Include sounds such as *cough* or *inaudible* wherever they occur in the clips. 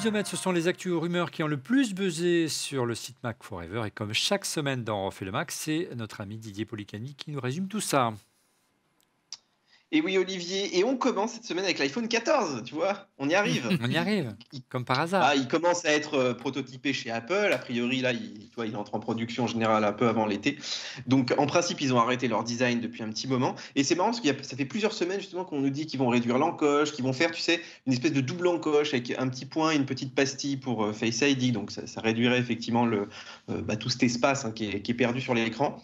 Ce sont les actus rumeurs qui ont le plus buzzé sur le site Mac Forever. Et comme chaque semaine dans Refait le Mac, c'est notre ami Didier Policani qui nous résume tout ça. Et oui, Olivier, et on commence cette semaine avec l'iPhone 14, tu vois, on y arrive. *laughs* on y arrive, comme par hasard. Ah, il commence à être euh, prototypé chez Apple. A priori, là, il, tu vois, il entre en production générale un peu avant l'été. Donc, en principe, ils ont arrêté leur design depuis un petit moment. Et c'est marrant parce que ça fait plusieurs semaines justement qu'on nous dit qu'ils vont réduire l'encoche, qu'ils vont faire, tu sais, une espèce de double encoche avec un petit point et une petite pastille pour euh, Face ID. Donc, ça, réduirait effectivement le, euh, bah, tout cet espace hein, qui, est, qui est perdu sur l'écran.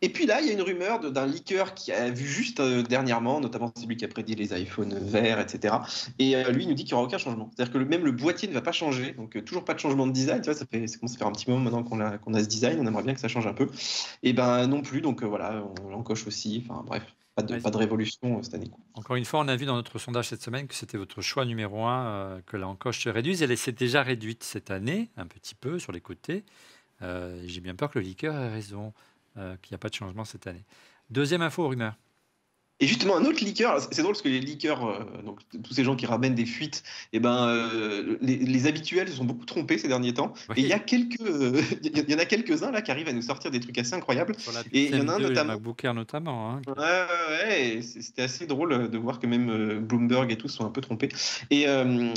Et puis là, il y a une rumeur d'un leaker qui a vu juste euh, dernièrement, notamment celui qui a prédit les iPhones verts, etc. Et euh, lui, il nous dit qu'il n'y aura aucun changement. C'est-à-dire que même le boîtier ne va pas changer. Donc, euh, toujours pas de changement de design. Tu vois, ça, fait, ça commence à faire un petit moment maintenant qu'on a, ce design. On aimerait bien que ça change un peu. Et ben non plus. Donc voilà, on l'encoche aussi. Enfin bref. Pas de, pas de, révolution cette année. Encore une fois, on a vu dans notre sondage cette semaine que c'était votre choix numéro un, que l'encoche se réduise. Elle s'est déjà réduite cette année, un petit peu sur les côtés. J'ai bien peur que le leaker ait raison. Euh, qu'il n'y a pas de changement cette année. Deuxième info, rumeur. Et justement, un autre leaker, c'est drôle parce que les leakers, euh, donc tous ces gens qui ramènent des fuites, eh ben, euh, les, habituels se sont beaucoup trompés ces derniers temps. Et il y a quelques, il y en a quelques-uns là qui arrivent à nous sortir des trucs assez incroyables. et il y en a un notamment. MacBook Air notamment. Hein. Ouais, ouais, c'était assez drôle de voir que même Bloomberg et tout sont un peu trompés. Et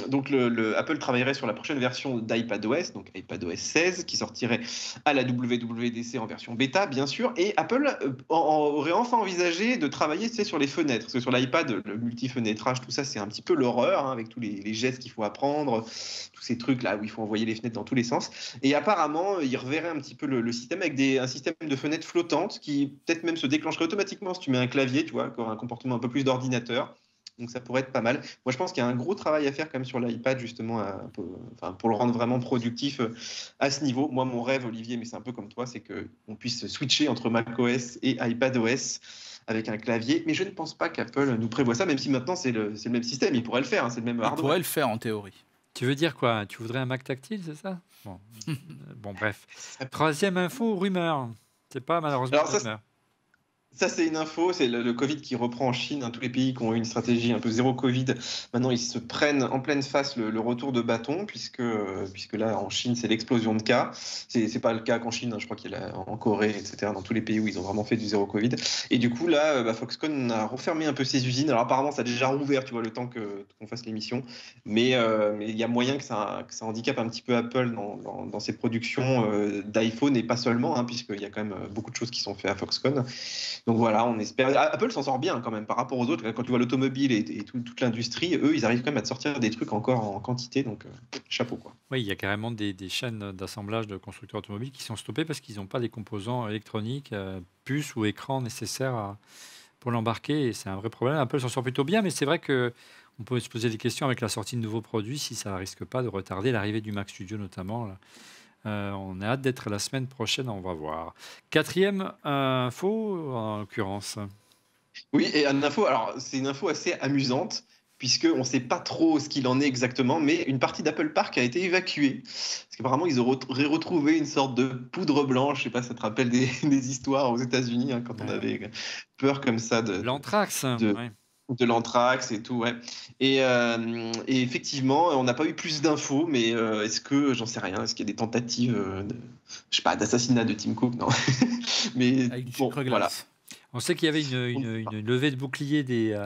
donc le, Apple travaillerait sur la prochaine version d'iPadOS, donc iPadOS 16, qui sortirait à la WWDC en version bêta, bien sûr. Et Apple aurait enfin envisagé de travailler, tu sur les fenêtres. Parce que sur l'iPad, le multi-fenêtrage, tout ça, c'est un petit peu l'horreur, hein, avec tous les, gestes qu'il faut apprendre, tous ces trucs là où il faut envoyer les fenêtres dans tous les sens. Et apparemment, il reverrait un petit peu le, système avec des, un système de fenêtres flottantes qui peut-être même se déclencherait automatiquement si tu mets un clavier, tu vois, encore un comportement un peu plus d'ordinateur. Donc ça pourrait être pas mal. Moi, je pense qu'il y a un gros travail à faire quand même sur l'iPad, justement, enfin, pour le rendre vraiment productif euh, à ce niveau. Moi, mon rêve, Olivier, mais c'est un peu comme toi, c'est qu'on puisse switcher entre macOS et iPadOS avec un clavier. Mais je ne pense pas qu'Apple nous prévoit ça, même si maintenant c'est le, le, même système. Il pourrait le faire, hein, c'est le même hardware. Il pourrait le faire en théorie. Tu veux dire quoi? Tu voudrais un Mac tactile, c'est ça? Bon. *laughs* bon. bref. Troisième info, rumeur. C'est pas malheureusement Alors, rumeur. Ça, c'est une info, c'est le, Covid qui reprend en Chine. Hein. tous les pays qui ont eu une stratégie un peu zéro Covid, maintenant ils se prennent en pleine face le, retour de bâton, puisque, puisque là, en Chine, c'est l'explosion de cas. C'est pas le cas qu'en Chine, hein. je crois qu'il y a en Corée, etc., dans tous les pays où ils ont vraiment fait du zéro Covid. Et du coup, là, bah, Foxconn a refermé un peu ses usines. Alors apparemment, ça a déjà rouvert, tu vois, le temps qu'on fasse l'émission. Mais euh, il y a moyen que ça, que ça handicape un petit peu Apple dans, dans, ses productions euh, d'iPhone, et pas seulement, hein, puisqu'il y a quand même beaucoup de choses qui sont faites à Foxconn. Donc voilà, on espère. Apple s'en sort bien quand même par rapport aux autres. Quand tu vois l'automobile et, toute l'industrie, eux, ils arrivent quand même à te sortir des trucs encore en quantité. Donc euh, chapeau quoi. Oui, il y a carrément des, chaînes d'assemblage de constructeurs automobiles qui sont stoppées parce qu'ils n'ont pas les composants électroniques, euh, puces ou écrans nécessaires pour l'embarquer. C'est un vrai problème. Apple s'en sort plutôt bien, mais c'est vrai que on peut se poser des questions avec la sortie de nouveaux produits si ça ne risque pas de retarder l'arrivée du Mac Studio notamment. Euh, on a hâte d'être la semaine prochaine, on va voir. Quatrième info, en l'occurrence. Oui, et une info, alors c'est une info assez amusante, puisqu'on ne sait pas trop ce qu'il en est exactement, mais une partie d'Apple Park a été évacuée. Parce qu'apparemment, ils auraient retrouvé une sorte de poudre blanche, je sais pas, ça te rappelle des, *laughs* histoires aux États-Unis, hein, quand on avait peur comme ça de. L'anthrax, de l'anthrax et tout, ouais. Et, euh, et effectivement, on n'a pas eu plus d'infos, mais euh, est-ce que, j'en sais rien, est-ce qu'il y a des tentatives, euh, je sais pas, d'assassinat de Tim Cook Non. *laughs* mais bon, voilà. On sait qu'il y avait une, une, une, levée de bouclier des,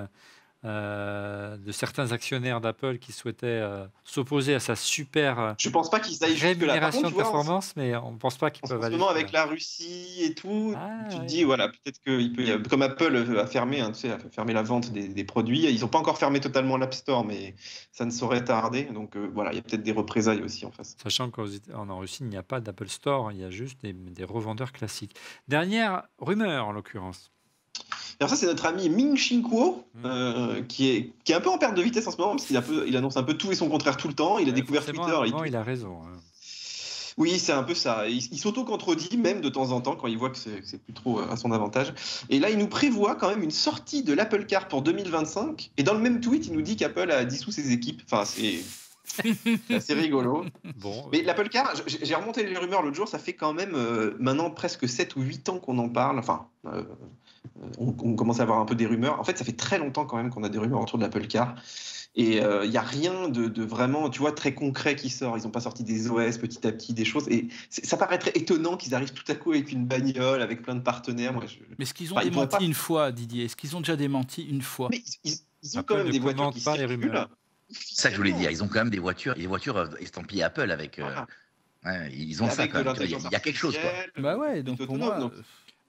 euh, de certains actionnaires d'Apple qui souhaitaient euh, s'opposer à sa super euh, je pense pas qu'ils aillent rémunération de performance, mais on ne pense pas qu'ils peuvent aller. avec la Russie et tout, ah, tu te dis voilà peut-être qu'il peut, comme Apple a fermé, hein, tu sais, a fermé la vente des, produits, ils n'ont pas encore fermé totalement l'App Store, mais ça ne saurait tarder. Donc voilà, il y a peut-être des représailles aussi en face. Sachant qu'en Russie il n'y a pas d'Apple Store, il y a juste des revendeurs classiques. Dernière rumeur en l'occurrence. Alors ça, c'est notre ami Ming Xin Kuo, euh, qui, est, qui est un peu en perte de vitesse en ce moment, parce qu'il il annonce un peu tout et son contraire tout le temps. Il a découvert Twitter. Il... il... a raison. Hein. Oui, c'est un peu ça. Il, s'auto-contredit même de temps en temps quand il voit que c'est plus trop euh, à son avantage. Et là, il nous prévoit quand même une sortie de l'Apple Car pour 2025. Et dans le même tweet, il nous dit qu'Apple a dissous ses équipes. Enfin, c'est *laughs* c'est rigolo. Bon, Mais l'Apple Car, j'ai remonté les rumeurs l'autre jour, ça fait quand même euh, maintenant presque 7 ou 8 ans qu'on en parle. Enfin, on, commence à avoir un peu des rumeurs. En fait, ça fait très longtemps quand même qu'on a des rumeurs autour de l'Apple Car. Et il euh, n'y a rien de, vraiment, tu vois, très concret qui sort. Ils n'ont pas sorti des OS petit à petit, des choses. Et ça paraîtrait étonnant qu'ils arrivent tout à coup avec une bagnole, avec plein de partenaires. Moi, Mais est-ce qu'ils ont démenti une fois, Didier? Est-ce qu'ils ont déjà démenti une fois? Mais ils, ont quand même des voitures qui pas circulent. C'est ça que je voulais dire. Ils ont quand même des voitures, des voitures estampillées Apple avec. Euh, ils ont ça quand même. Il y, a quelque chose. Quoi. Bah ouais, donc pour moi,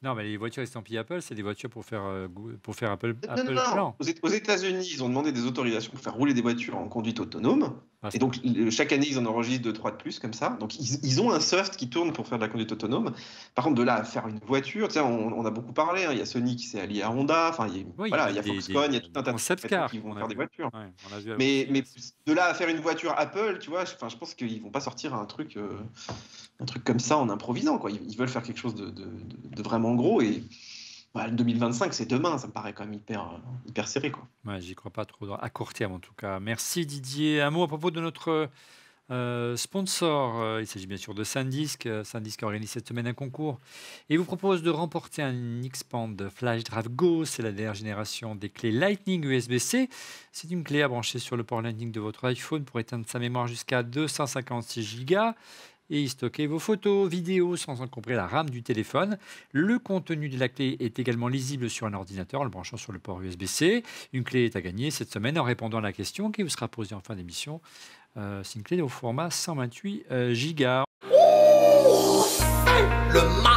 non, mais les voitures estampillées Apple, c'est des voitures pour faire, euh, pour faire Apple, non, non, non. Aux États-Unis, ils ont demandé des autorisations pour faire rouler des voitures en conduite autonome. Ah, et donc, chaque année, ils en enregistrent 2 trois de plus, comme ça. Donc, ils, ont un soft qui tourne pour faire de la conduite autonome. Par contre, de là à faire une voiture, tu on, on, a beaucoup parlé. Hein. Il y a Sony qui s'est allié à Honda. Enfin, il y a, voilà, il y a Foxconn, il y a tout un tas de choses qui vont faire des voitures. mais, mais de là à faire une voiture Apple, tu vois, je, je pense qu'ils vont pas sortir un truc, euh, un truc comme ça en improvisant. Quoi. Ils, veulent faire quelque chose de, vraiment gros. Et 2025, bah, c'est demain, ça me paraît quand même hyper, euh, hyper serré. Quoi. J'y crois pas trop, à court terme en tout cas. Merci Didier. Un mot à propos de notre euh, sponsor. Euh, il s'agit bien sûr de SanDisk. SanDisk organise cette semaine un concours et vous propose de remporter un Xpand Flash Drive Go. C'est la dernière génération des clés Lightning USB-C. C'est une clé à brancher sur le port Lightning de votre iPhone pour éteindre sa mémoire jusqu'à 256 Go et y stocker vos photos, vidéos, sans encombrer la RAM du téléphone. Le contenu de la clé est également lisible sur un ordinateur en le branchant sur le port USB-C. Une clé est à gagner cette semaine en répondant à la question qui vous sera posée en fin d'émission. Euh, c'est une clé au format 128 Go. Le